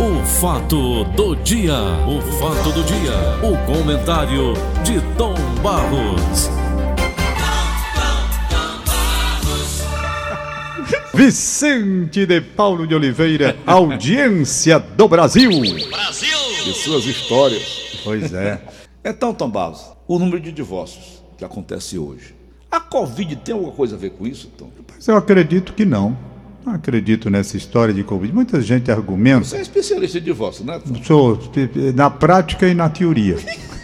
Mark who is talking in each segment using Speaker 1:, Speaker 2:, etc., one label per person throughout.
Speaker 1: O fato do dia, o fato do dia, o comentário de Tom Barros.
Speaker 2: Vicente de Paulo de Oliveira, audiência do Brasil.
Speaker 3: Brasil! E suas histórias.
Speaker 2: Pois é.
Speaker 3: Então, Tom Barros, o número de divórcios que acontece hoje. A Covid tem alguma coisa a ver com isso, Tom?
Speaker 2: Mas eu acredito que não. Não acredito nessa história de Covid. Muita gente argumenta.
Speaker 3: Você é especialista em divórcio, né?
Speaker 2: Sou na prática e na teoria.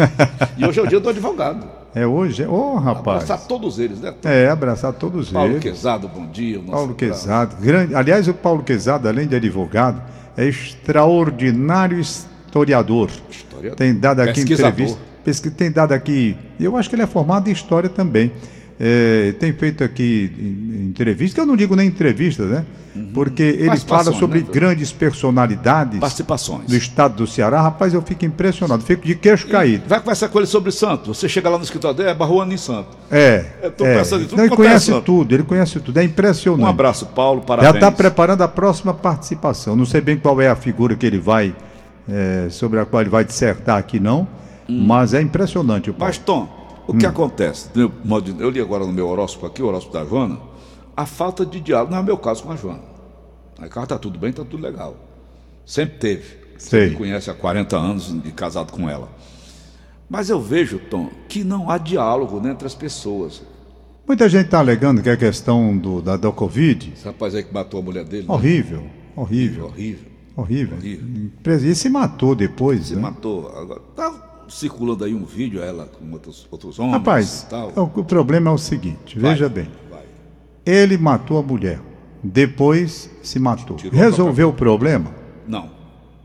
Speaker 3: e hoje é o dia do advogado.
Speaker 2: É hoje? Ô, oh, rapaz.
Speaker 3: Abraçar todos eles, né?
Speaker 2: É, abraçar todos
Speaker 3: Paulo
Speaker 2: eles.
Speaker 3: Quezado, bom dia.
Speaker 2: Paulo Quezado, grande. Aliás, o Paulo Quezado, além de advogado, é extraordinário historiador.
Speaker 3: Historiador.
Speaker 2: Tem dado aqui entrevista. Pesqui... Tem dado aqui. Eu acho que ele é formado em história também. É, tem feito aqui entrevistas, que eu não digo nem entrevistas, né? Porque ele fala sobre
Speaker 3: né?
Speaker 2: grandes personalidades
Speaker 3: Participações.
Speaker 2: do estado do Ceará. Rapaz, eu fico impressionado, fico de queixo caído.
Speaker 3: Vai conversar com ele sobre Santos. Você chega lá no escritório dele, é Barruano em Santos.
Speaker 2: É.
Speaker 3: Eu tô
Speaker 2: é.
Speaker 3: pensando em tudo
Speaker 2: Não, ele
Speaker 3: é
Speaker 2: conhece
Speaker 3: santo.
Speaker 2: tudo, ele conhece tudo. É impressionante.
Speaker 3: Um abraço, Paulo,
Speaker 2: Já
Speaker 3: parabéns.
Speaker 2: está preparando a próxima participação. Não sei bem qual é a figura que ele vai, é, sobre a qual ele vai dissertar aqui, não. Mas é impressionante o Paulo.
Speaker 3: Mas, Tom, o
Speaker 2: Hum.
Speaker 3: que acontece? modo de- Eu li agora no meu horóscopo aqui, o horóscopo da Joana, a falta de diálogo. Não é o meu caso com a Joana. A casa tá tudo bem, tá tudo legal. Sempre teve. Você
Speaker 2: Sei.
Speaker 3: me conhece há 40 anos de casado com ela. Mas eu vejo, Tom, que não há diálogo né, entre as pessoas.
Speaker 2: Muita gente está alegando que a questão do, da, da Covid,
Speaker 3: Esse rapaz aí que matou a mulher dele. né?
Speaker 2: horrível, horrível,
Speaker 3: Horrível.
Speaker 2: horrível.
Speaker 3: Horrível.
Speaker 2: E se matou depois,
Speaker 3: Se
Speaker 2: né?
Speaker 3: matou. Agora, tá circulando aí um vídeo, ela com outros, outros homens
Speaker 2: Rapaz,
Speaker 3: e tal.
Speaker 2: o, o problema é o seguinte,
Speaker 3: Vai,
Speaker 2: veja bem.
Speaker 3: vai.
Speaker 2: Ele matou a mulher, depois se matou.
Speaker 3: Tirou
Speaker 2: Resolveu o problema?
Speaker 3: Não.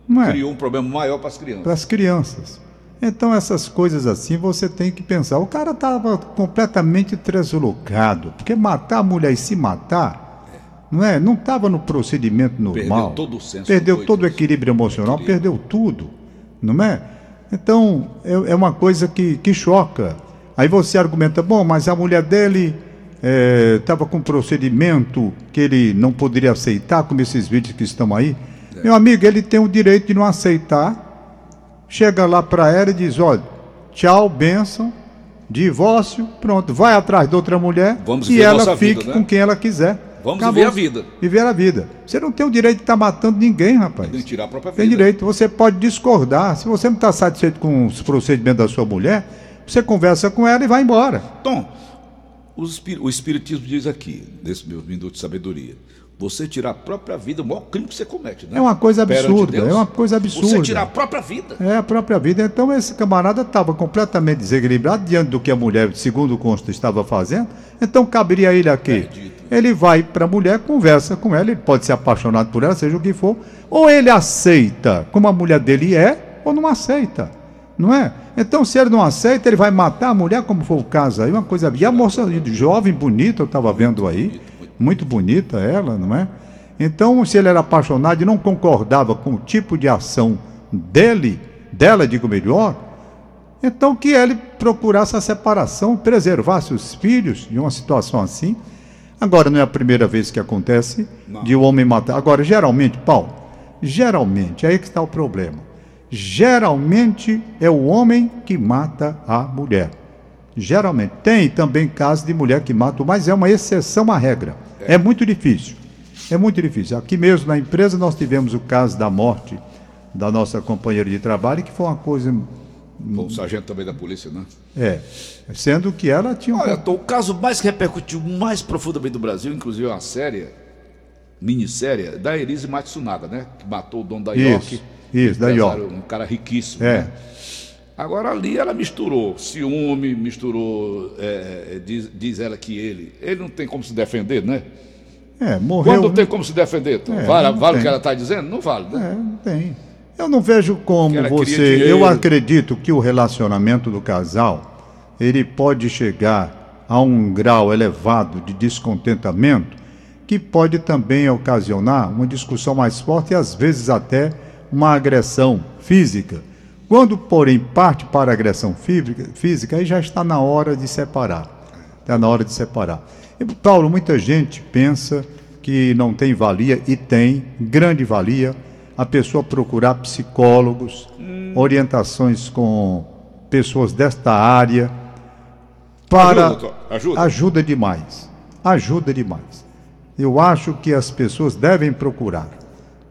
Speaker 2: Não é?
Speaker 3: Criou um problema maior para as crianças.
Speaker 2: para as crianças. Então, essas coisas assim, você tem que pensar. O cara estava completamente deslocado, porque matar a mulher e se matar, não é? Não estava no procedimento normal.
Speaker 3: todo o senso
Speaker 2: Perdeu
Speaker 3: do
Speaker 2: todo o
Speaker 3: equilíbrio.
Speaker 2: equilíbrio emocional,
Speaker 3: Equilíbrio.
Speaker 2: perdeu tudo, não é? Então, é, é uma coisa que, que choca. Aí você argumenta, bom, mas a mulher dele estava com um procedimento que ele não poderia aceitar, como esses vídeos que estão aí.
Speaker 3: É.
Speaker 2: Meu amigo, ele tem o direito de não aceitar chega lá para ela e diz: olha, tchau, bênção, divórcio, pronto, vai atrás de outra mulher
Speaker 3: Vamos
Speaker 2: e ela fique
Speaker 3: vida, né?
Speaker 2: com quem ela quiser.
Speaker 3: Vamos viver a vida.
Speaker 2: Viver a vida. Você não tem o direito de estar matando ninguém, rapaz.
Speaker 3: Tem tirar a própria vida.
Speaker 2: Tem direito. Você pode discordar. Se você não está satisfeito com os procedimentos da sua mulher, você conversa com ela e vai embora.
Speaker 3: Tom, o Espiritismo diz aqui, nesse meu minuto de sabedoria, você tirar a própria vida o maior crime que você comete, né?
Speaker 2: É uma coisa absurda.
Speaker 3: Deus.
Speaker 2: É uma coisa absurda.
Speaker 3: Você tirar a própria vida.
Speaker 2: É a própria vida. Então esse camarada estava completamente desequilibrado diante do que a mulher, segundo o consta, estava fazendo. Então caberia ele aqui.
Speaker 3: Perdido.
Speaker 2: Ele vai para a mulher, conversa com ela, ele pode ser apaixonado por ela, seja o que for, ou ele aceita como a mulher dele é, ou não aceita. Não é? Então, se ele não aceita, ele vai matar a mulher, como foi o caso aí, uma coisa. E a moça jovem, bonita, eu estava vendo aí, muito bonita ela, não é? Então, se ele era apaixonado e não concordava com o tipo de ação dele, dela, digo melhor, então que ele procurasse a separação, preservasse os filhos de uma situação assim. Agora não é a primeira vez que acontece
Speaker 3: Não.
Speaker 2: de o homem matar. Agora, geralmente, Paulo, geralmente, é aí que está o problema. Geralmente é o homem que mata a mulher. Geralmente. Tem também casos de mulher que mata, mas é uma exceção à regra. É muito difícil. É muito difícil. Aqui mesmo na empresa nós tivemos o caso da morte da nossa companheira de trabalho, que foi uma coisa.
Speaker 3: Bom, o sargento também da polícia, né?
Speaker 2: É. Sendo que ela tinha um.
Speaker 3: Olha, o caso mais que repercutiu mais profundamente no Brasil, inclusive é uma série, minissérie, da Elise Matsunaga, né? Que matou o dono da
Speaker 2: Isso,
Speaker 3: York.
Speaker 2: isso, da York.
Speaker 3: Um cara riquíssimo,
Speaker 2: É.
Speaker 3: né? Agora ali ela misturou ciúme, misturou. é, é, diz, diz ela que ele. Ele não tem como se defender, né?
Speaker 2: É, morreu.
Speaker 3: Quando tem como se defender, Tom?
Speaker 2: É,
Speaker 3: vale vale o que ela está dizendo? Não vale, né?
Speaker 2: É, não tem. Eu não vejo como você. Eu acredito que o relacionamento do casal ele pode chegar a um grau elevado de descontentamento que pode também ocasionar uma discussão mais forte e às vezes até uma agressão física. Quando, porém, parte para a agressão física, física aí já está na hora de separar. Está na hora de separar. E, Paulo, muita gente pensa que não tem valia e tem grande valia a pessoa procurar psicólogos, orientações com pessoas desta área para
Speaker 3: Ajuda, ajuda.
Speaker 2: ajuda demais. Ajuda demais. Eu acho que as pessoas devem procurar.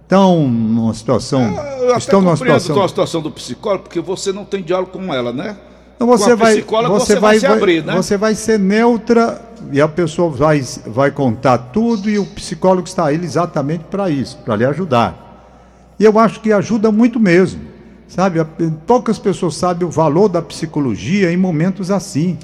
Speaker 2: Estão numa situação,
Speaker 3: Eu
Speaker 2: estão numa
Speaker 3: compreendo
Speaker 2: situação
Speaker 3: com a situação do psicólogo, porque você não tem diálogo com ela, né?
Speaker 2: Então você vai,
Speaker 3: psicóloga,
Speaker 2: você
Speaker 3: você
Speaker 2: vai,
Speaker 3: vai se abrir, né?
Speaker 2: Você vai ser neutra e a pessoa vai, vai contar tudo e o psicólogo está aí exatamente para isso, para lhe ajudar. E eu acho que ajuda muito mesmo, sabe? Poucas pessoas sabem o valor da psicologia em momentos assim.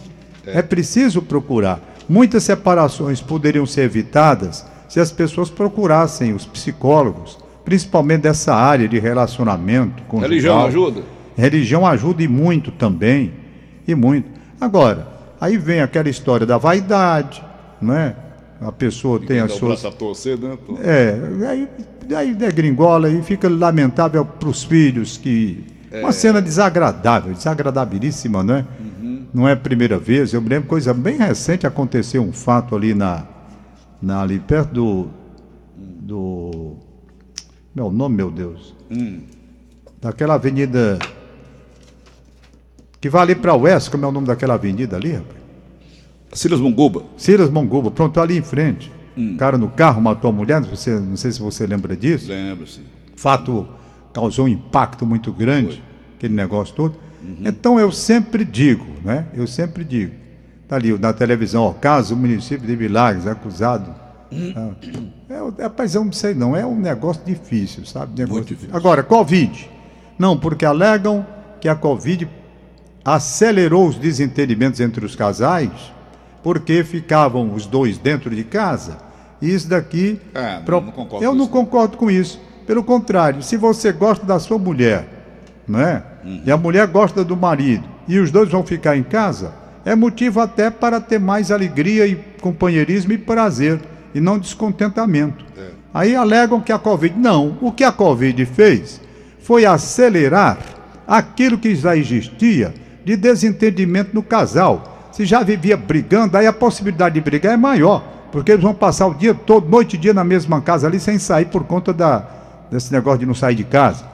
Speaker 2: É, preciso procurar. Muitas separações poderiam ser evitadas se as pessoas procurassem os psicólogos, principalmente dessa área de relacionamento com
Speaker 3: Religião ajuda?
Speaker 2: Religião ajuda e muito também, e muito. Agora, aí vem aquela história da vaidade, não é? A pessoa tem as suas.
Speaker 3: a torcer, né?
Speaker 2: É, aí, aí degringola e fica lamentável para os filhos que. Uma cena desagradável, desagradabilíssima, não é? Não é a primeira vez. Eu me lembro coisa bem recente, aconteceu um fato ali na. na ali perto do. do. Meu nome, meu Deus. Daquela avenida. Que vai ali para o oeste, como é o nome daquela avenida ali, rapaz?
Speaker 3: Silas Munguba.
Speaker 2: Silas Monguba, pronto, ali em frente. O cara no carro matou a mulher, não sei, não sei se você lembra disso.
Speaker 3: Lembro-se.
Speaker 2: Fato causou um impacto muito grande, aquele negócio todo. Então eu sempre digo, né? Eu sempre digo. Está ali na televisão, ó, caso o município de Milagres é acusado. Ah, É, o- rapaz, eu não sei não, é um negócio difícil, sabe? Negócio
Speaker 3: Muito difícil.
Speaker 2: Agora, Covid. Não, porque alegam que a Covid acelerou os desentendimentos entre os casais, porque ficavam os dois dentro de casa. E isso daqui.
Speaker 3: É,
Speaker 2: pro-
Speaker 3: não concordo
Speaker 2: eu
Speaker 3: com
Speaker 2: não
Speaker 3: isso.
Speaker 2: concordo com isso. Pelo contrário, se você gosta da sua mulher, não é?
Speaker 3: Uhum.
Speaker 2: E a mulher gosta do marido, e os dois vão ficar em casa, é motivo até para ter mais alegria e companheirismo e prazer, e não descontentamento.
Speaker 3: É.
Speaker 2: Aí alegam que a Covid. Não, o que a Covid fez foi acelerar aquilo que já existia de desentendimento no casal. Se já vivia brigando, aí a possibilidade de brigar é maior, porque eles vão passar o dia todo, noite e dia na mesma casa ali, sem sair por conta da, desse negócio de não sair de casa.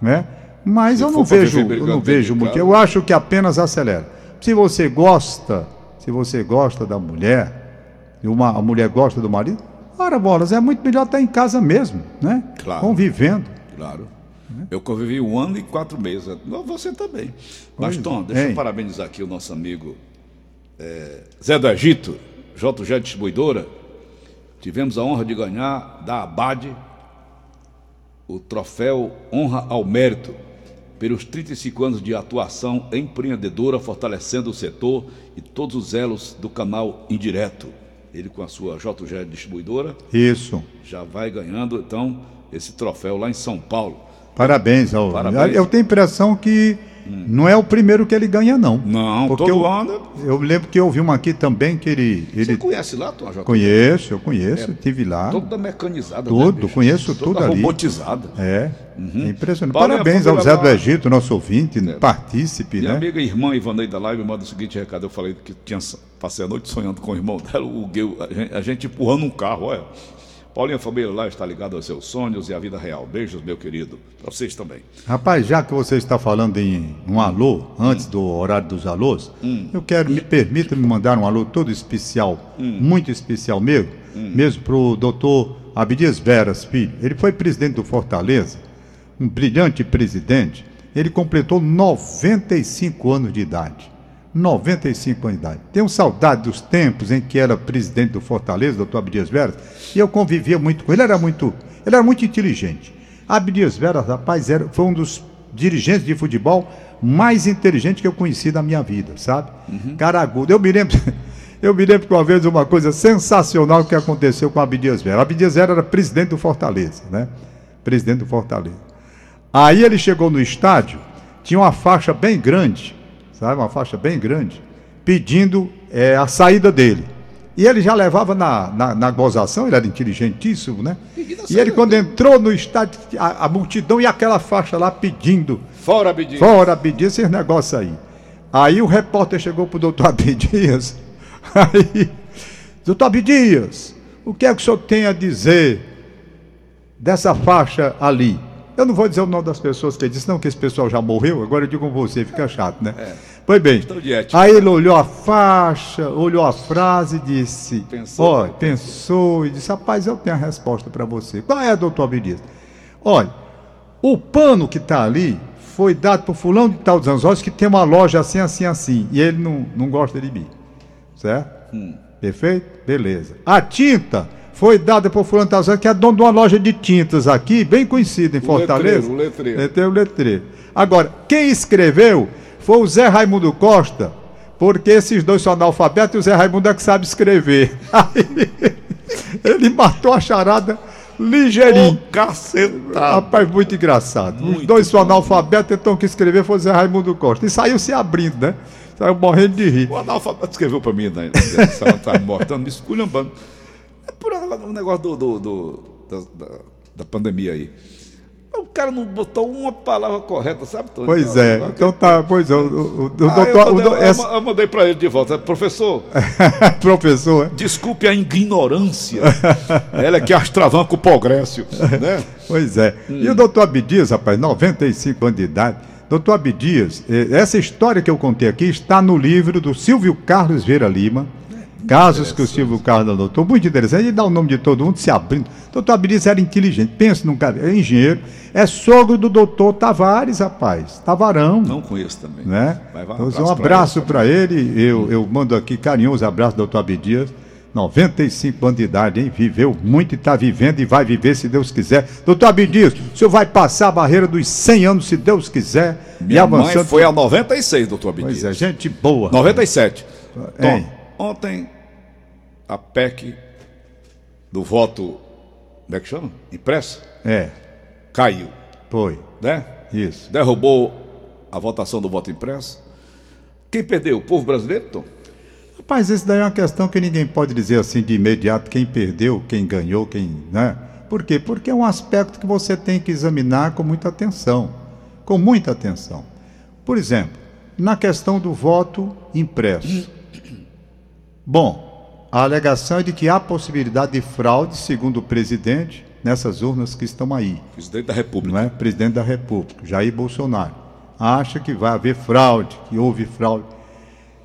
Speaker 2: Né? Mas
Speaker 3: Se
Speaker 2: eu não vejo, eu não vejo muito. Eu acho que apenas acelera. Se você gosta, se você gosta da mulher, e uma, a mulher gosta do marido, ora bolas, é muito melhor estar em casa mesmo, né?
Speaker 3: Claro.
Speaker 2: Convivendo.
Speaker 3: Claro. Eu convivi um ano e quatro meses. Você também. Mas, Tom, deixa eu parabenizar aqui o nosso amigo eh, Zé do Egito, JG Distribuidora. Tivemos a honra de ganhar da Abade o troféu Honra ao Mérito pelos 35 anos de atuação empreendedora, fortalecendo o setor e todos os elos do canal indireto. Ele com a sua JG Distribuidora
Speaker 2: Isso.
Speaker 3: já vai ganhando, então, esse troféu lá em São Paulo.
Speaker 2: Parabéns ao.
Speaker 3: Parabéns.
Speaker 2: Eu tenho a impressão que não é o primeiro que ele ganha, não.
Speaker 3: Não,
Speaker 2: Porque
Speaker 3: todo
Speaker 2: eu,
Speaker 3: ano.
Speaker 2: eu lembro que eu vi uma aqui também que ele.
Speaker 3: Você
Speaker 2: ele
Speaker 3: conhece lá, Tom J?
Speaker 2: conheço, eu conheço, tive lá.
Speaker 3: Toda mecanizada.
Speaker 2: Tudo,
Speaker 3: né,
Speaker 2: conheço
Speaker 3: Toda
Speaker 2: tudo ali.
Speaker 3: robotizada.
Speaker 2: É. É impressionante.
Speaker 3: Paulo,
Speaker 2: Parabéns ao Zé do Egito, nosso ouvinte, partícipe,
Speaker 3: Minha
Speaker 2: né?
Speaker 3: amiga e irmã Ivanei da Live manda o seguinte recado. Eu falei que tinha, passei a noite sonhando com o irmão dela, o Guil, a gente empurrando um carro, olha. Paulinha Família lá está ligado aos seus sonhos e à vida real. Beijos, meu querido. Para vocês também.
Speaker 2: Rapaz, já que você está falando em um alô, antes do horário dos alôs,
Speaker 3: Hum.
Speaker 2: eu quero, me permita me mandar um alô todo especial,
Speaker 3: Hum.
Speaker 2: muito especial mesmo, mesmo para o doutor Abdias Veras Filho. Ele foi presidente do Fortaleza, um brilhante presidente. Ele completou 95 anos de idade. 95 anos de idade. Tenho saudade dos tempos em que era presidente do Fortaleza, doutor Abdias Veras, e eu convivia muito com ele. Ele era muito, ele era muito inteligente. Abdias Veras, rapaz, era, foi um dos dirigentes de futebol mais inteligentes que eu conheci na minha vida, sabe? Cara agudo. Eu me lembro. Eu me lembro que uma vez uma coisa sensacional que aconteceu com Abdias Vera. Abdias Vera era presidente do Fortaleza, né? Presidente do Fortaleza. Aí ele chegou no estádio, tinha uma faixa bem grande, sabe? Uma faixa bem grande, pedindo eh, a saída dele. E ele já levava na, na, na gozação, ele era inteligentíssimo, né? E ele, quando entrou no estádio, a, a multidão e aquela faixa lá pedindo
Speaker 3: Fora, Abidinho.
Speaker 2: Fora Abdias, esses negócios aí. Aí o repórter chegou pro doutor Abdias. Aí, doutor Abdias, o que é que o senhor tem a dizer dessa faixa ali? Eu não vou dizer o nome das pessoas que disse, não, que esse pessoal já morreu, agora eu digo com você, fica chato, né?
Speaker 3: É.
Speaker 2: Pois bem, aí ele olhou a faixa, olhou a frase e disse,
Speaker 3: Pensou.
Speaker 2: olha, pensou e disse, rapaz, eu tenho a resposta para você. Qual é, doutor Abdias? Olha, o pano que está ali foi dado por fulano de tal dos Anzóis que tem uma loja assim, assim, assim, e ele não, não gosta de mim, certo?
Speaker 3: Hum.
Speaker 2: Perfeito? Beleza. A tinta foi dada por fulano Anzóis, que é dono de uma loja de tintas aqui, bem conhecida em Fortaleza.
Speaker 3: letreiro, o letreiro.
Speaker 2: O letreiro. Agora, quem escreveu foi o Zé Raimundo Costa, porque esses dois são analfabetos e o Zé Raimundo é que sabe escrever. Aí, ele matou a charada ligeirinho.
Speaker 3: Cacetado.
Speaker 2: Rapaz, muito engraçado. Os
Speaker 3: Muito
Speaker 2: dois são analfabetos, então que escrever foi o Zé Raimundo Costa. E saiu se abrindo, né? Saiu morrendo de rir.
Speaker 3: O analfabeto escreveu para mim, né? Ela tá mortando, me esculhambando. É por o negócio do, do- do- da, da- da pandemia aí. O cara não botou uma palavra correta, sabe? Tony?
Speaker 2: Pois é. Então tá, pois é. O, o, o,
Speaker 3: Ah, eu
Speaker 2: doutor. o
Speaker 3: mandei,
Speaker 2: do-
Speaker 3: eu
Speaker 2: essa-
Speaker 3: ma- eu mandei para ele de volta. Professor,
Speaker 2: professor,
Speaker 3: desculpe a ignorância. Ela é que astravanca o progresso. Né?
Speaker 2: Pois é.
Speaker 3: Hum.
Speaker 2: E o doutor Abdias, rapaz, 95 anos de idade. Doutor Abdias, eh, essa história que eu contei aqui está no livro do Silvio Carlos Vieira Lima. Casos que o Silvio Carlos anotou. Muito interessante. Ele dá o nome de todo mundo se abrindo. Doutor Abdias era inteligente. Pensa num cara. É engenheiro. É sogro do doutor Tavares, rapaz. Tavarão.
Speaker 3: Não conheço também.
Speaker 2: né?
Speaker 3: Vai, vai,
Speaker 2: Então,
Speaker 3: um
Speaker 2: um abraço para ele. Eu, eu mando aqui carinhoso abraço, doutor Abdias. 95 anos de idade, hein? Viveu muito e está vivendo e vai viver se Deus quiser. Doutor Abdias, o senhor vai passar a barreira dos 100 anos se Deus quiser.
Speaker 3: Minha
Speaker 2: e avançando.
Speaker 3: mãe foi a 96, doutor Abdias.
Speaker 2: Pois é, gente boa.
Speaker 3: 97. Tom, ontem a PEC do voto, como é que chama? Impresso?
Speaker 2: É,
Speaker 3: Caiu,
Speaker 2: foi.
Speaker 3: né?
Speaker 2: Isso.
Speaker 3: Derrubou a votação do voto impresso. Quem perdeu? O povo brasileiro, Tom?
Speaker 2: Rapaz, isso daí é uma questão que ninguém pode dizer assim de imediato quem perdeu, quem ganhou, quem. Né? Por quê? Porque é um aspecto que você tem que examinar com muita atenção. Com muita atenção. Por exemplo, na questão do voto impresso. Bom, a alegação é de que há possibilidade de fraude, segundo o presidente, nessas urnas que estão aí
Speaker 3: Presidente da República.
Speaker 2: não é? presidente da República, Jair Bolsonaro, acha que vai haver fraude, que houve fraude.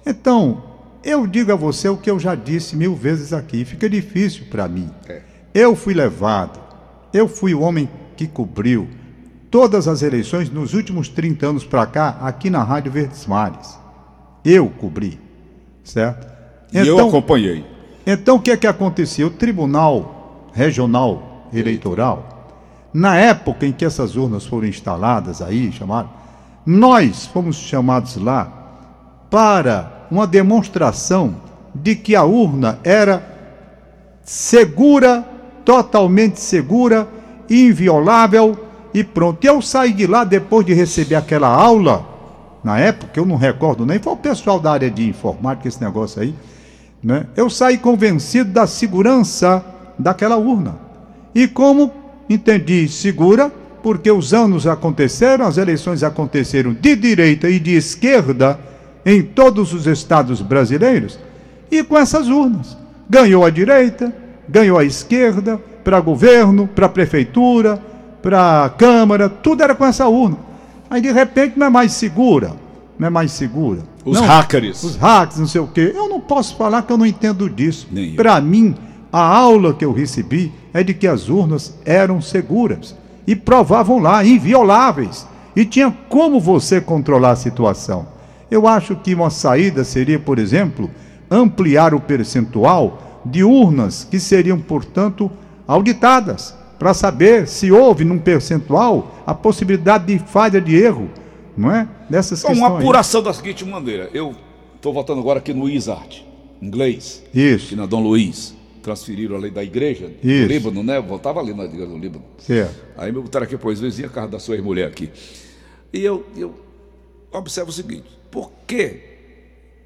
Speaker 2: Então, eu digo a você o que eu já disse mil vezes aqui, fica difícil para mim.
Speaker 3: É.
Speaker 2: Eu fui levado, eu fui o homem que cobriu todas as eleições nos últimos 30 anos para cá, aqui na Rádio Verdes Mares. Eu cobri, certo?
Speaker 3: E eu acompanhei.
Speaker 2: Então o que é que acontecia? O Tribunal Regional Eleitoral, na época em que essas urnas foram instaladas aí, chamaram, nós fomos chamados lá para uma demonstração de que a urna era segura, totalmente segura, inviolável e pronto. E eu saí de lá depois de receber aquela aula, na época, eu não recordo nem, foi o pessoal da área de informática, esse negócio aí, né? Eu saí convencido da segurança daquela urna. E como entendi segura, porque os anos aconteceram, as eleições aconteceram de direita e de esquerda em todos os estados brasileiros, e com essas urnas. Ganhou a direita, ganhou a esquerda, para governo, para prefeitura, para câmara, tudo era com essa urna. Aí de repente não é mais segura, não é mais segura.
Speaker 3: Os
Speaker 2: Não,
Speaker 3: hackers.
Speaker 2: os hacks, não sei o quê. Eu não posso falar que eu não entendo disso. Para mim, a aula que eu recebi é de que as urnas eram seguras e provavam lá, invioláveis. E tinha como você controlar a situação. Eu acho que uma saída seria, por exemplo, ampliar o percentual de urnas que seriam, portanto, auditadas, para saber se houve num percentual a possibilidade de falha de erro, não é? Dessas
Speaker 3: Então,
Speaker 2: questões.
Speaker 3: uma apuração da seguinte maneira. Eu estou votando agora aqui no Isart, inglês.
Speaker 2: Isso.
Speaker 3: Aqui na Dom Luiz. Transferiram a lei da igreja
Speaker 2: Isso.
Speaker 3: do Líbano, né? Eu votava ali na igreja do Líbano.
Speaker 2: Certo.
Speaker 3: Aí me botaram aqui, pois, vizinha a casa da sua ex-mulher aqui. E eu, eu observo o seguinte: por que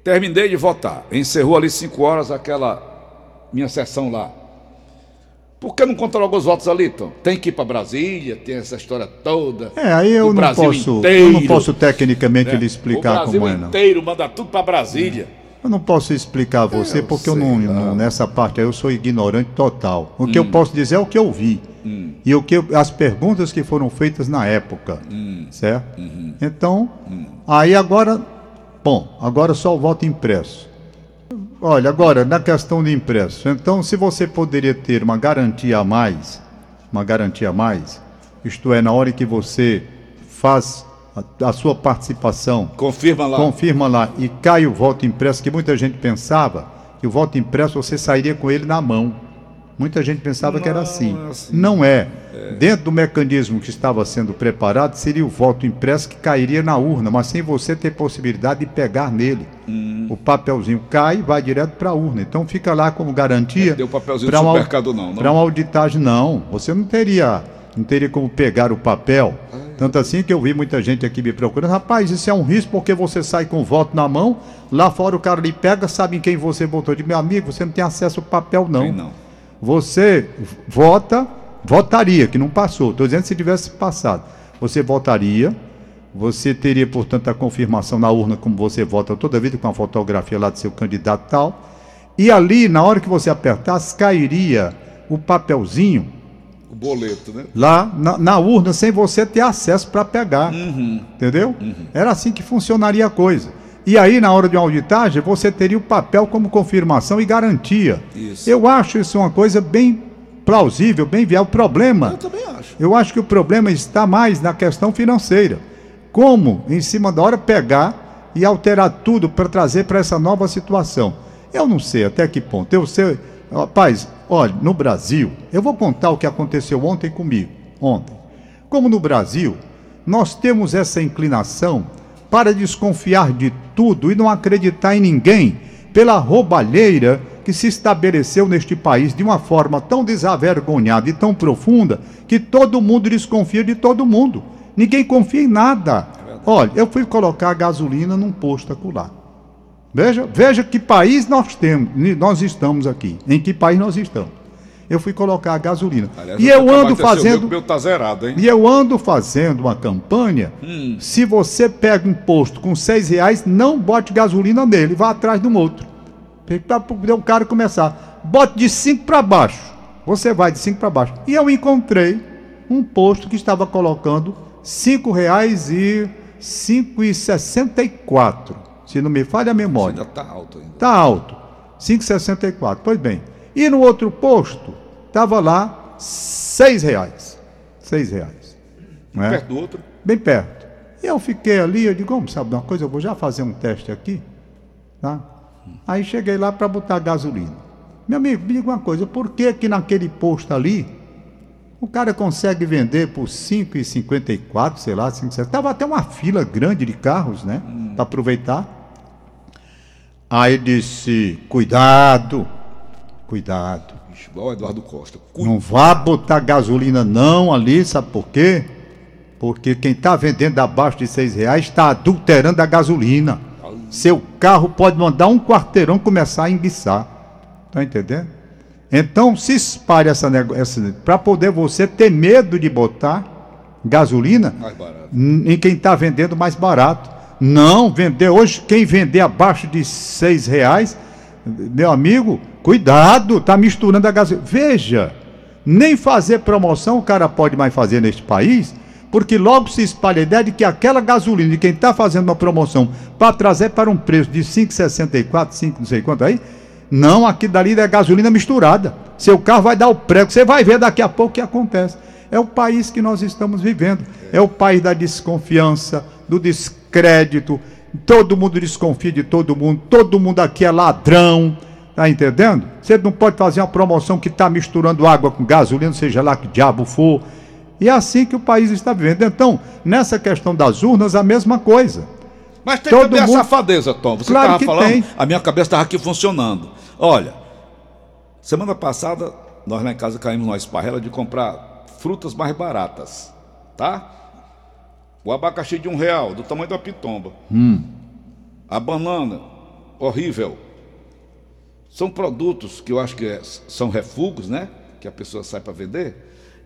Speaker 3: terminei de votar? Encerrou ali cinco horas aquela minha sessão lá. Por que não controlou os votos ali, Tom? Tem que ir para Brasília, tem essa história toda.
Speaker 2: É, aí eu
Speaker 3: O
Speaker 2: não
Speaker 3: Brasil
Speaker 2: posso, eu
Speaker 3: inteiro,
Speaker 2: não posso tecnicamente
Speaker 3: né?
Speaker 2: lhe explicar
Speaker 3: o Brasil
Speaker 2: como é, não.
Speaker 3: inteiro manda tudo para Brasília.
Speaker 2: Eu não posso explicar a você
Speaker 3: Eu
Speaker 2: porque eu não, não- nessa parte aí eu sou ignorante total. O
Speaker 3: Hum.
Speaker 2: que eu posso dizer é o que eu vi. E o que as perguntas que foram feitas na época, certo? Então, aí agora, bom, agora só o voto impresso. Olha, agora na questão de impresso, então se você poderia ter uma garantia a mais, uma garantia a mais, isto é, na hora que você faz a, a sua participação,
Speaker 3: Confirma lá.
Speaker 2: confirma lá e cai o voto impresso, que muita gente pensava que o voto impresso você sairia com ele na mão. Muita gente pensava que era assim.
Speaker 3: Não é assim.
Speaker 2: Não é. Dentro do mecanismo que estava sendo preparado, seria o voto impresso que cairia na urna, mas sem você ter possibilidade de pegar nele.
Speaker 3: Hum.
Speaker 2: O papelzinho cai e vai direto para a urna. Então fica lá como garantia.
Speaker 3: Deu papelzinho
Speaker 2: pra
Speaker 3: do
Speaker 2: uma-
Speaker 3: supermercado não, não?
Speaker 2: Para uma auditagem, não. Você não teria, não teria como pegar o papel. Tanto assim que eu vi muita gente aqui me procurando. Rapaz, isso é um risco porque você sai com o voto na mão, lá fora o cara lhe pega, sabe em quem você votou. De meu amigo, você não tem acesso ao papel, não.
Speaker 3: Tem não.
Speaker 2: Você vota, votaria, que não passou. Estou dizendo se tivesse passado. Você votaria, você teria, portanto, a confirmação na urna, como você vota toda vida, com a fotografia lá do seu candidato e tal. E ali, na hora que você apertasse, cairia o papelzinho
Speaker 3: O boleto, né?
Speaker 2: lá na, na urna sem você ter acesso para pegar. Entendeu? Era assim que funcionaria a coisa. E aí, na hora de uma auditagem, você teria o papel como confirmação e garantia.
Speaker 3: Isso.
Speaker 2: Eu acho isso uma coisa bem plausível, bem viável. O problema,
Speaker 3: Eu também acho.
Speaker 2: eu acho que o problema está mais na questão financeira. Como, em cima da hora, pegar e alterar tudo para trazer para essa nova situação. Eu não sei até que ponto. Eu sei. Rapaz, olha, no Brasil, eu vou contar o que aconteceu ontem comigo. Ontem. Como no Brasil, nós temos essa inclinação para desconfiar de tudo e não acreditar em ninguém pela roubalheira que se estabeleceu neste país de uma forma tão desavergonhada e tão profunda que todo mundo desconfia de todo mundo. Ninguém confia em nada. Olha, eu fui colocar gasolina num posto acolá. Veja, veja que país nós temos, nós estamos aqui. Em que país nós estamos? Eu fui colocar a gasolina.
Speaker 3: Aliás,
Speaker 2: e eu ando fazendo
Speaker 3: meu tá zerado, hein?
Speaker 2: e eu ando fazendo uma campanha.
Speaker 3: Hum.
Speaker 2: Se você pega um posto com seis reais, não bote gasolina nele, vá atrás de um outro. Para poder o cara começar. Bote de cinco para baixo. Você vai de cinco para baixo. E eu encontrei um posto que estava colocando cinco reais e cinco e sessenta e quatro. Se não me falha a memória.
Speaker 3: Ainda tá alto ainda.
Speaker 2: Tá alto. 5,64. Pois bem. E no outro posto, estava lá seis reais. Seis reais. Não é?
Speaker 3: Perto do outro.
Speaker 2: Bem perto. E eu fiquei ali, eu digo, como sabe uma coisa, eu vou já fazer um teste aqui. Tá? Aí cheguei lá para botar gasolina. Meu amigo, me diga uma coisa, por que que naquele posto ali, o cara consegue vender por 5,54, sei lá, 5,60. Tava até uma fila grande de carros, né? Para aproveitar. Aí disse, cuidado, cuidado.
Speaker 3: Igual o Eduardo Costa. Cuida.
Speaker 2: Não vá botar gasolina não ali, sabe por quê? Porque quem está vendendo abaixo de seis reais está adulterando a gasolina. Seu carro pode mandar um quarteirão começar a enguiçar. Tá entendendo? Então se espalhe essa negócio para poder você ter medo de botar gasolina em quem está vendendo mais barato. Não, vender hoje, quem vender abaixo de seis reais, meu amigo, cuidado, tá misturando a gasolina. Veja, nem fazer promoção o cara pode mais fazer neste país, porque logo se espalha a ideia de que aquela gasolina de quem está fazendo uma promoção para trazer para um preço de 5,64, 5 não sei quanto aí, não, aqui dali é gasolina misturada. Seu carro vai dar o prego, você vai ver daqui a pouco o que acontece. É o país que nós estamos vivendo. É o país da desconfiança, do descrédito. Todo mundo desconfia de todo mundo. Todo mundo aqui é ladrão. Tá entendendo? Você não pode fazer uma promoção que está misturando água com gasolina, seja lá que diabo for. E é assim que o país está vivendo. Então, nessa questão das urnas, a mesma coisa.
Speaker 3: Mas tem
Speaker 2: Todo
Speaker 3: também a
Speaker 2: mundo-
Speaker 3: safadeza, Tom. Você
Speaker 2: Claro
Speaker 3: estava
Speaker 2: que
Speaker 3: falando,
Speaker 2: tem.
Speaker 3: a minha cabeça estava aqui funcionando. Olha, semana passada, nós lá em casa caímos numa esparrela de comprar frutas mais baratas, tá? O abacaxi de um real, do tamanho da pitomba. A banana, horrível. São produtos que eu acho que é- são refugos, né? Que a pessoa sai para vender.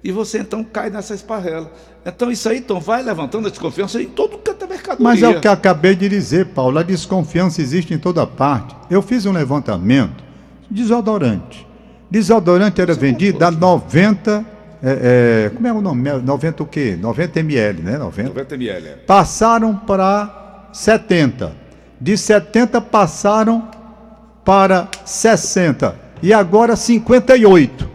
Speaker 3: E você então cai nessa esparrela. Então isso aí, Tom, vai levantando a desconfiança em todo canto da mercadoria.
Speaker 2: Mas é o que eu acabei de dizer, Paulo. A desconfiança existe em toda parte. Eu fiz um levantamento. Desodorante. Desodorante era vendido a 90 é, é, como é o nome? 90 o quê? 90 ml, né? 90.
Speaker 3: 90 ml. É.
Speaker 2: Passaram para 70. De 70 passaram para 60. E agora 58.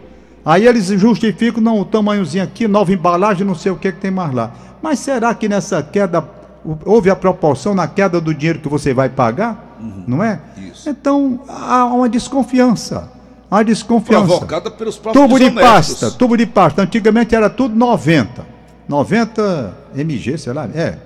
Speaker 2: Aí eles justificam, não, o tamanhozinho aqui, nova embalagem, não sei o que, que tem mais lá. Mas será que nessa queda houve a proporção na queda do dinheiro que você vai pagar? Uhum. Não é? Isso. Então há uma desconfiança. Há desconfiança.
Speaker 3: Provocada pelos próprios
Speaker 2: Tubo de pasta, tubo de pasta. Antigamente era tudo 90. 90 mg, sei lá, é.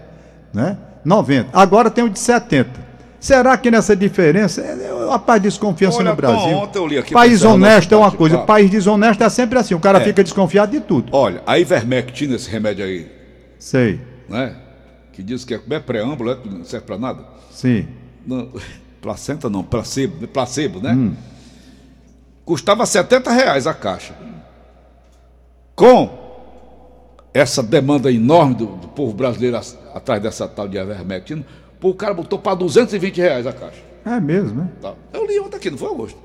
Speaker 2: Né? 90. Agora tem o de 70. Será que nessa diferença, é, é, a paz desconfiança Olha, no Brasil? Ontem eu li aqui país honesto é uma coisa, país desonesto é sempre assim, o cara é. fica desconfiado de tudo.
Speaker 3: Olha, a Ivermectina, esse remédio aí.
Speaker 2: Sei.
Speaker 3: Né? Que diz que é, é preâmbulo, não serve para nada.
Speaker 2: Sim.
Speaker 3: Não, placenta não, placebo, placebo né? Hum. Custava 70 reais a caixa. Com essa demanda enorme do, do povo brasileiro atrás dessa tal de Ivermectina, Pô, o cara botou para 220 reais a caixa.
Speaker 2: É mesmo, né?
Speaker 3: Tá. Eu li ontem aqui, não foi Augusto?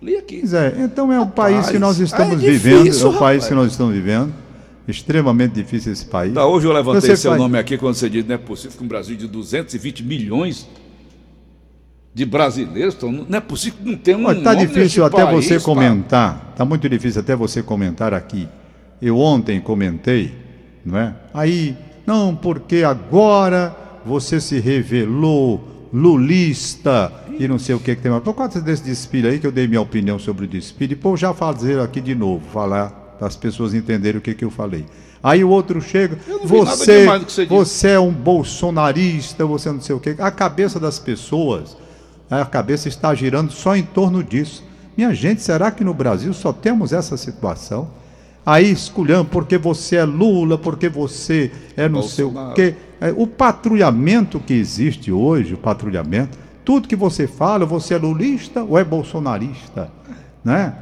Speaker 3: Li aqui.
Speaker 2: Pois é, então é o país que nós estamos é difícil, vivendo, é o país rapaz. que nós estamos vivendo. Extremamente difícil esse país.
Speaker 3: Tá, hoje eu levantei você seu faz... nome aqui quando você disse não é possível que um Brasil de 220 milhões de brasileiros, então não é possível que não tenha um.
Speaker 2: Está difícil até país, você comentar, está muito difícil até você comentar aqui. Eu ontem comentei, não é? Aí, não, porque agora você se revelou lulista e não sei o que, que tem mais. Por conta desse desfile aí, que eu dei minha opinião sobre o desfile, pô, já fazer aqui de novo, falar para as pessoas entenderem o que, que eu falei. Aí o outro chega, você, você, você é um bolsonarista, você não sei o que. A cabeça das pessoas, a cabeça está girando só em torno disso. Minha gente, será que no Brasil só temos essa situação? Aí escolhendo porque você é Lula, porque você é não sei o quê. É, o patrulhamento que existe hoje, o patrulhamento, tudo que você fala, você é lulista ou é bolsonarista, né?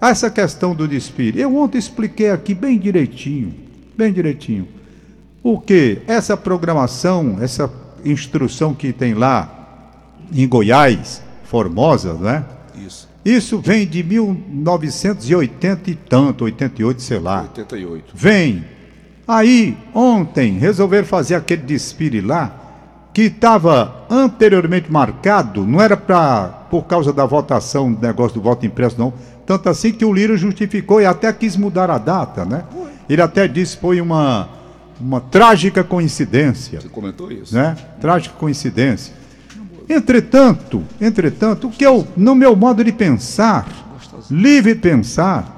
Speaker 2: Essa questão do desfile, eu ontem expliquei aqui bem direitinho, bem direitinho. O que essa programação, essa instrução que tem lá em Goiás, Formosa, né?
Speaker 3: Isso.
Speaker 2: Isso vem de 1980 e tanto, 88, sei lá.
Speaker 3: 88.
Speaker 2: Vem Aí, ontem, resolveram fazer aquele desfile lá, que estava anteriormente marcado, não era para por causa da votação, do negócio do voto impresso, não. Tanto assim que o Lira justificou e até quis mudar a data, né? Ele até disse que foi uma, uma trágica coincidência.
Speaker 3: Você comentou isso.
Speaker 2: Né? Trágica coincidência. Entretanto, entretanto, o que eu, no meu modo de pensar, livre pensar,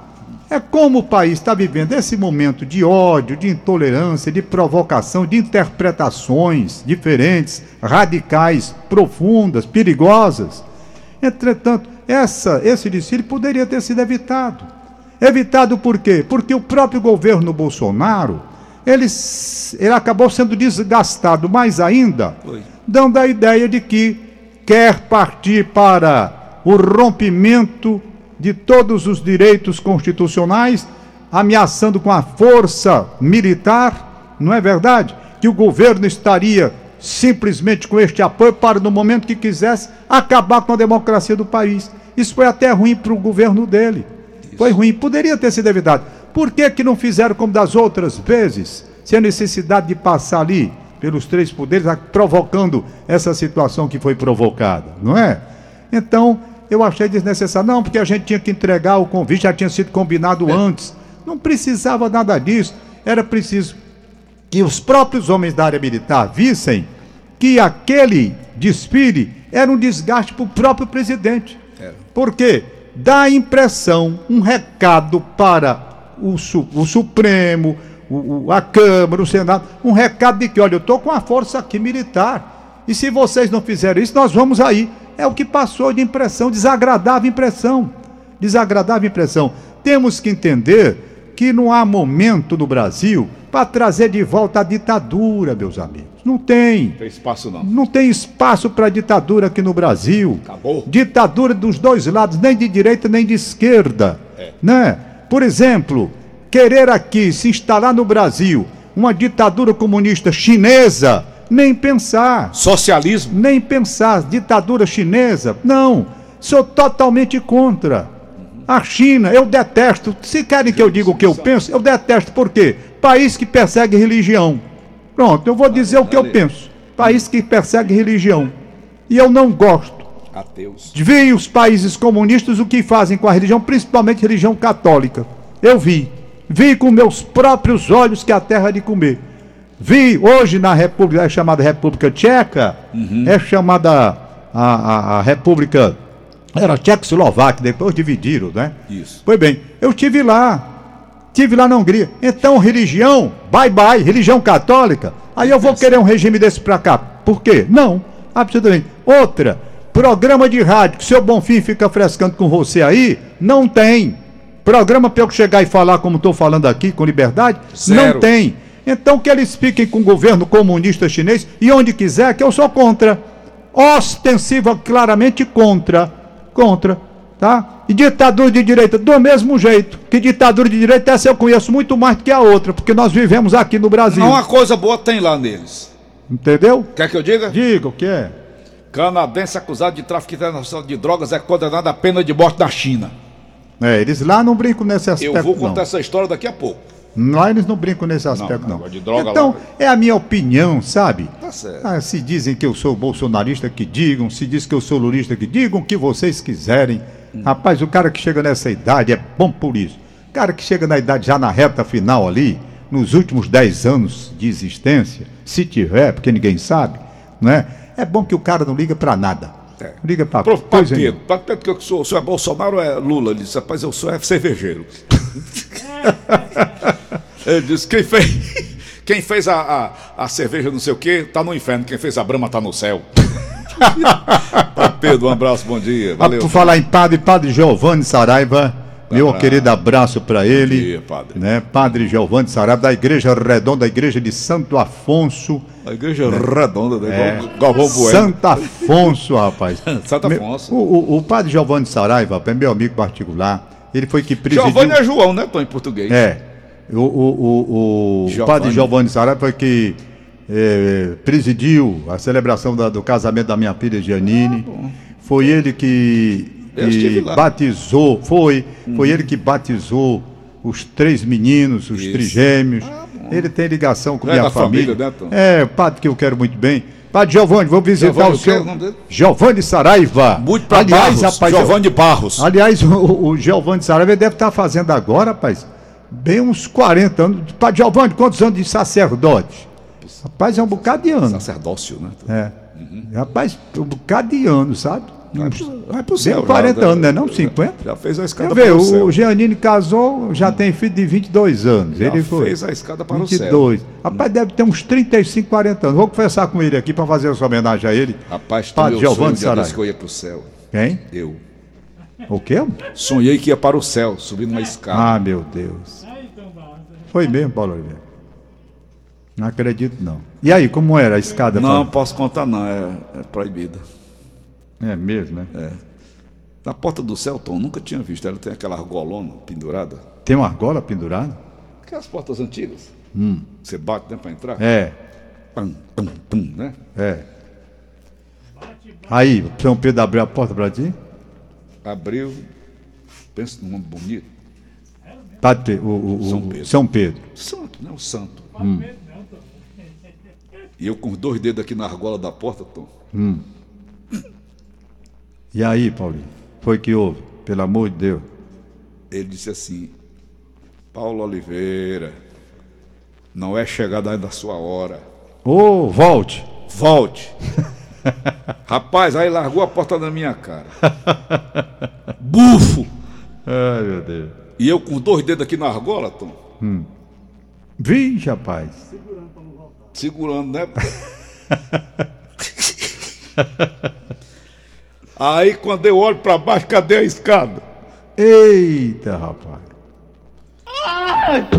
Speaker 2: é como o país está vivendo esse momento de ódio, de intolerância, de provocação, de interpretações diferentes, radicais, profundas, perigosas. Entretanto, essa, esse desfile poderia ter sido evitado. Evitado por quê? Porque o próprio governo Bolsonaro, ele, ele acabou sendo desgastado mais ainda, Oi. dando a ideia de que quer partir para o rompimento de todos os direitos constitucionais, ameaçando com a força militar, não é verdade? Que o governo estaria simplesmente com este apoio para, no momento que quisesse, acabar com a democracia do país. Isso foi até ruim para o governo dele. Isso. Foi ruim, poderia ter sido evitado. Por que, que não fizeram como das outras vezes, sem a necessidade de passar ali pelos três poderes, provocando essa situação que foi provocada, não é? Então, eu achei desnecessário. Não, porque a gente tinha que entregar o convite, já tinha sido combinado é. antes. Não precisava nada disso. Era preciso que os próprios homens da área militar vissem que aquele desfile era um desgaste para o próprio presidente. É. Porque dá a impressão, um recado para o, o Supremo, o, a Câmara, o Senado, um recado de que, olha, eu estou com a força aqui militar. E se vocês não fizerem isso, nós vamos aí. É o que passou de impressão, desagradável impressão. Desagradável impressão. Temos que entender que não há momento no Brasil para trazer de volta a ditadura, meus amigos. Não tem. Não
Speaker 3: tem espaço, não.
Speaker 2: Não tem espaço para ditadura aqui no Brasil.
Speaker 3: Acabou.
Speaker 2: Ditadura dos dois lados, nem de direita nem de esquerda. É. Né? Por exemplo, querer aqui se instalar no Brasil uma ditadura comunista chinesa nem pensar.
Speaker 3: Socialismo?
Speaker 2: Nem pensar. Ditadura chinesa? Não. Sou totalmente contra. A China, eu detesto. Se querem que eu diga o que eu penso, eu detesto. Por quê? País que persegue religião. Pronto, eu vou dizer o que eu penso. País que persegue religião. E eu não gosto.
Speaker 3: Ateus.
Speaker 2: Vi os países comunistas o que fazem com a religião, principalmente religião católica. Eu vi. Vi com meus próprios olhos que a terra é de comer. Vi hoje na República, é chamada República Tcheca, é chamada a, a, a República. Era Tchecoslováquia, depois dividiram, né?
Speaker 3: Isso.
Speaker 2: Pois bem, eu tive lá. Tive lá na Hungria. Então, religião, bye bye, religião católica. Aí eu vou querer um regime desse pra cá. Por quê? Não, absolutamente. Outra, programa de rádio que o seu Bonfim fica frescando com você aí, não tem. Programa pra eu chegar e falar como estou falando aqui, com liberdade,
Speaker 3: Zero.
Speaker 2: não tem. Então que eles fiquem com o governo comunista chinês e onde quiser, que eu sou contra. Ostensiva, claramente contra. Contra, tá? E ditadura de direita, do mesmo jeito. Que ditadura de direita, essa eu conheço muito mais do que a outra, porque nós vivemos aqui no Brasil.
Speaker 3: Não, uma coisa boa tem lá neles.
Speaker 2: Entendeu?
Speaker 3: Quer que eu diga?
Speaker 2: Diga o que é.
Speaker 3: Canadense acusado de tráfico internacional de drogas é condenado à pena de morte na China.
Speaker 2: É, eles lá não brincam nesse aspecto.
Speaker 3: Eu vou contar
Speaker 2: não.
Speaker 3: essa história daqui a pouco.
Speaker 2: Lá eles não brincam nesse aspecto, não.
Speaker 3: droga
Speaker 2: então,
Speaker 3: lá.
Speaker 2: é a minha opinião, sabe?
Speaker 3: Tá certo.
Speaker 2: Ah, se dizem que eu sou bolsonarista, que digam. Se diz que eu sou lulista, que digam o que vocês quiserem.
Speaker 3: Hum.
Speaker 2: Rapaz, o cara que chega nessa idade é bom por isso. O cara que chega na idade já na reta final ali, nos últimos 10 anos de existência, se tiver, porque ninguém sabe, não é? Bom que o cara não liga pra nada.
Speaker 3: É.
Speaker 2: Liga
Speaker 3: Prof.
Speaker 2: coisa
Speaker 3: Pedro, Pedro, que eu sou, o senhor é Bolsonaro ou é Lula? Ele disse, rapaz, eu sou é cervejeiro. Ele disse, quem fez, quem fez a, a, a cerveja não sei o quê, tá no inferno. Quem fez a brama tá no céu. Pedro, um abraço, bom dia.
Speaker 2: Ah,
Speaker 3: Valeu.
Speaker 2: por falar em padre, padre Giovanni Saraiva, meu
Speaker 3: abraço.
Speaker 2: querido abraço para ele.
Speaker 3: dia, padre.
Speaker 2: Né? Padre Giovanni Saraiva, da Igreja Redonda, da Igreja de Santo Afonso.
Speaker 3: A igreja redonda, né?
Speaker 2: É.
Speaker 3: Galvão Bueno.
Speaker 2: Santo Afonso, rapaz.
Speaker 3: Santo Afonso.
Speaker 2: O, o- o padre Giovanni Saraiva, é meu amigo particular. Ele foi que presidiu.
Speaker 3: Giovanni é João, né, Tom, em português?
Speaker 2: É. O, o, o, o padre Giovanni Saraiva foi que eh, presidiu a celebração da- do casamento da minha filha Giannini. foi ele que, que batizou, foi, foi ele que batizou os três meninos, os
Speaker 3: Isso.
Speaker 2: trigêmeos. Ele tem ligação com
Speaker 3: É
Speaker 2: minha
Speaker 3: família,
Speaker 2: família.
Speaker 3: né?
Speaker 2: É, padre que eu quero muito bem. Padre Giovanni, vou visitar
Speaker 3: Giovanni,
Speaker 2: o
Speaker 3: dele?
Speaker 2: Giovanni Saraiva.
Speaker 3: Muito pra
Speaker 2: Aliás,
Speaker 3: Barros,
Speaker 2: rapaz,
Speaker 3: Giovanni de Barros.
Speaker 2: Aliás, o, o Giovanni Saraiva deve estar fazendo agora, rapaz, bem uns 40 anos. Padre Giovanni, quantos anos de sacerdote? Rapaz, é um bocado de anos.
Speaker 3: Sacerdócio, né?
Speaker 2: É. Rapaz, um bocado de anos, sabe?
Speaker 3: Vai
Speaker 2: Uns-
Speaker 3: pro, vai pro
Speaker 2: Bem
Speaker 3: céu.
Speaker 2: 40
Speaker 3: já,
Speaker 2: anos, né? Não
Speaker 3: já-
Speaker 2: 50?
Speaker 3: Já fez a escada para o céu.
Speaker 2: o Giannini casou, já tem filho de 22 anos.
Speaker 3: Já
Speaker 2: ele foi.
Speaker 3: fez a escada para o céu.
Speaker 2: 22. Rapaz, deve ter uns 35, 40 anos. Vou conversar com ele aqui para fazer essa homenagem a ele.
Speaker 3: Rapaz, tu
Speaker 2: Padre
Speaker 3: meu
Speaker 2: Giovanni
Speaker 3: sonho um desse que eu ia pro céu.
Speaker 2: Quem?
Speaker 3: Eu.
Speaker 2: O quê?
Speaker 3: Sonhei que ia para o céu, subindo uma escada.
Speaker 2: Ah, meu Deus. Foi mesmo, Paulo Oliveira? Não acredito, não. E aí, como era a escada?
Speaker 3: não,
Speaker 2: Paulo?
Speaker 3: posso contar não, é, é proibida.
Speaker 2: É mesmo, né?
Speaker 3: Na porta do céu, Tom, nunca tinha visto. Ela tem aquela argolona pendurada.
Speaker 2: Tem uma argola pendurada?
Speaker 3: Aquelas portas antigas. Você bate, né, para entrar?
Speaker 2: É,
Speaker 3: Pum, pum, pum, né?
Speaker 2: é. Aí, o São Pedro abriu a porta para ti?
Speaker 3: Abriu. Pensa num nome bonito.
Speaker 2: Padre, Pe- o, o- o-
Speaker 3: São Pedro.
Speaker 2: São Pedro.
Speaker 3: Santo, né? O santo. E eu com os dois dedos aqui na argola da porta, Tom.
Speaker 2: E aí, Paulinho? Foi que houve? Pelo amor de Deus.
Speaker 3: Ele disse assim: Paulo Oliveira, não é chegada ainda a sua hora.
Speaker 2: Ô, volte!
Speaker 3: Volte. Rapaz, aí largou a porta na minha cara. Bufo!
Speaker 2: Ai, meu Deus.
Speaker 3: E eu com dois dedos aqui na argola, Tom,
Speaker 2: Vixe, rapaz.
Speaker 3: segurando, né? aí quando eu olho pra baixo, cadê a escada?
Speaker 2: Eita, rapaz.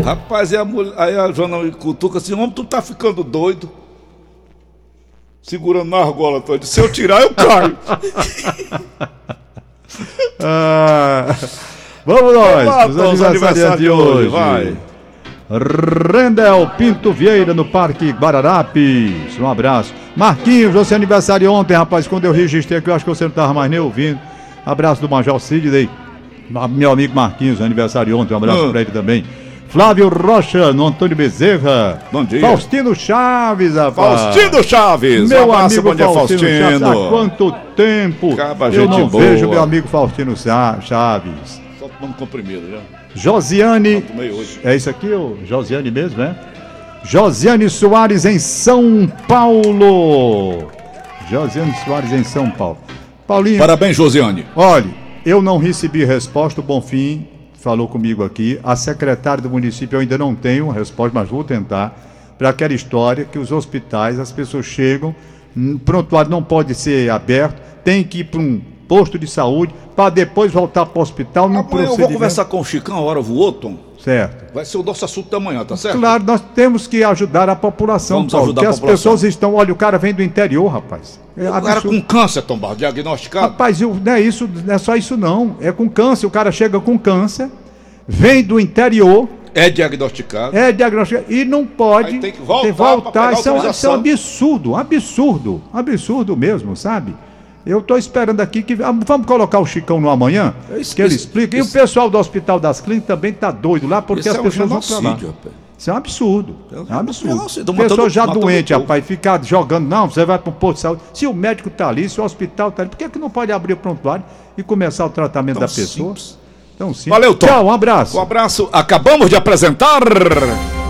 Speaker 3: Rapaz, e a mulher, aí a Joana me cutuca assim, homem, tu tá ficando doido? Segurando na argola, disse, Se eu tirar, eu caio.
Speaker 2: Ah, vamos nós,
Speaker 3: lá,
Speaker 2: os aniversariantes de hoje.
Speaker 3: vai.
Speaker 2: Rendel Pinto Vieira no Parque Guararapes. Um abraço. Marquinhos, você aniversário ontem, rapaz. Quando eu registrei aqui, eu acho que você não estava mais nem ouvindo. Abraço do Major Sidney. Meu amigo Marquinhos, aniversário ontem, um abraço
Speaker 3: Ah.
Speaker 2: pra ele também. Flávio Rocha, no Antônio Bezerra.
Speaker 3: Bom dia.
Speaker 2: Faustino Chaves, rapaz.
Speaker 3: Faustino Chaves!
Speaker 2: Meu
Speaker 3: abraço,
Speaker 2: amigo
Speaker 3: bom dia,
Speaker 2: Faustino, Chaves. Há
Speaker 3: Faustino.
Speaker 2: quanto tempo
Speaker 3: Caba,
Speaker 2: eu não
Speaker 3: boa.
Speaker 2: vejo meu amigo Faustino Cha- Chaves.
Speaker 3: Só tomando comprimido, já.
Speaker 2: Josiane. É isso aqui, o Josiane mesmo, né? Josiane Soares em São Paulo. Josiane Soares em São Paulo. Paulinho,
Speaker 3: Parabéns, Josiane.
Speaker 2: olhe, eu não recebi resposta, o Bonfim falou comigo aqui. A secretária do município eu ainda não tenho resposta, mas vou tentar. Para aquela história que os hospitais, as pessoas chegam, hum, o prontuário não pode ser aberto, tem que ir para um posto de saúde para depois voltar para o hospital num
Speaker 3: Amanhã eu vou conversar com o Chicão, a hora voou, Tom.
Speaker 2: Certo.
Speaker 3: Vai ser o nosso assunto da manhã, tá certo?
Speaker 2: Claro, nós temos que ajudar a população,
Speaker 3: Vamos
Speaker 2: Paulo,
Speaker 3: ajudar
Speaker 2: porque
Speaker 3: a
Speaker 2: as
Speaker 3: população.
Speaker 2: pessoas estão. Olha, o cara vem do interior, rapaz. É
Speaker 3: O cara com câncer, Tom Barro, diagnosticado.
Speaker 2: Rapaz, eu- não é isso, não é só isso não. É com câncer. O cara chega com câncer, vem do interior,
Speaker 3: É diagnosticado.
Speaker 2: é diagnosticado e não pode
Speaker 3: Aí tem que voltar pra pegar
Speaker 2: Isso é, um, é absurdo, absurdo, absurdo mesmo, sabe? Eu estou esperando aqui que. ah, Vamos colocar o Chicão no amanhã,
Speaker 3: É isso-
Speaker 2: que ele
Speaker 3: isso-
Speaker 2: explica. E o
Speaker 3: isso-
Speaker 2: pessoal do Hospital das Clínicas também está doido lá, porque
Speaker 3: Isso
Speaker 2: as
Speaker 3: é um
Speaker 2: pessoas vão para lá.
Speaker 3: rapaz.
Speaker 2: Isso é um absurdo.
Speaker 3: É
Speaker 2: É
Speaker 3: um
Speaker 2: um absurdo.
Speaker 3: Tão matando-
Speaker 2: Pessoa já doente, rapaz, ficar jogando. Não, você vai para o posto de saúde. Se o médico está ali, se o hospital está ali, por que, que não pode abrir o prontuário e começar o tratamento
Speaker 3: Tão
Speaker 2: da pessoa?
Speaker 3: simples.
Speaker 2: Então, sim.
Speaker 3: Valeu, Tom.
Speaker 2: Tchau, um abraço.
Speaker 3: Um abraço. Acabamos de apresentar.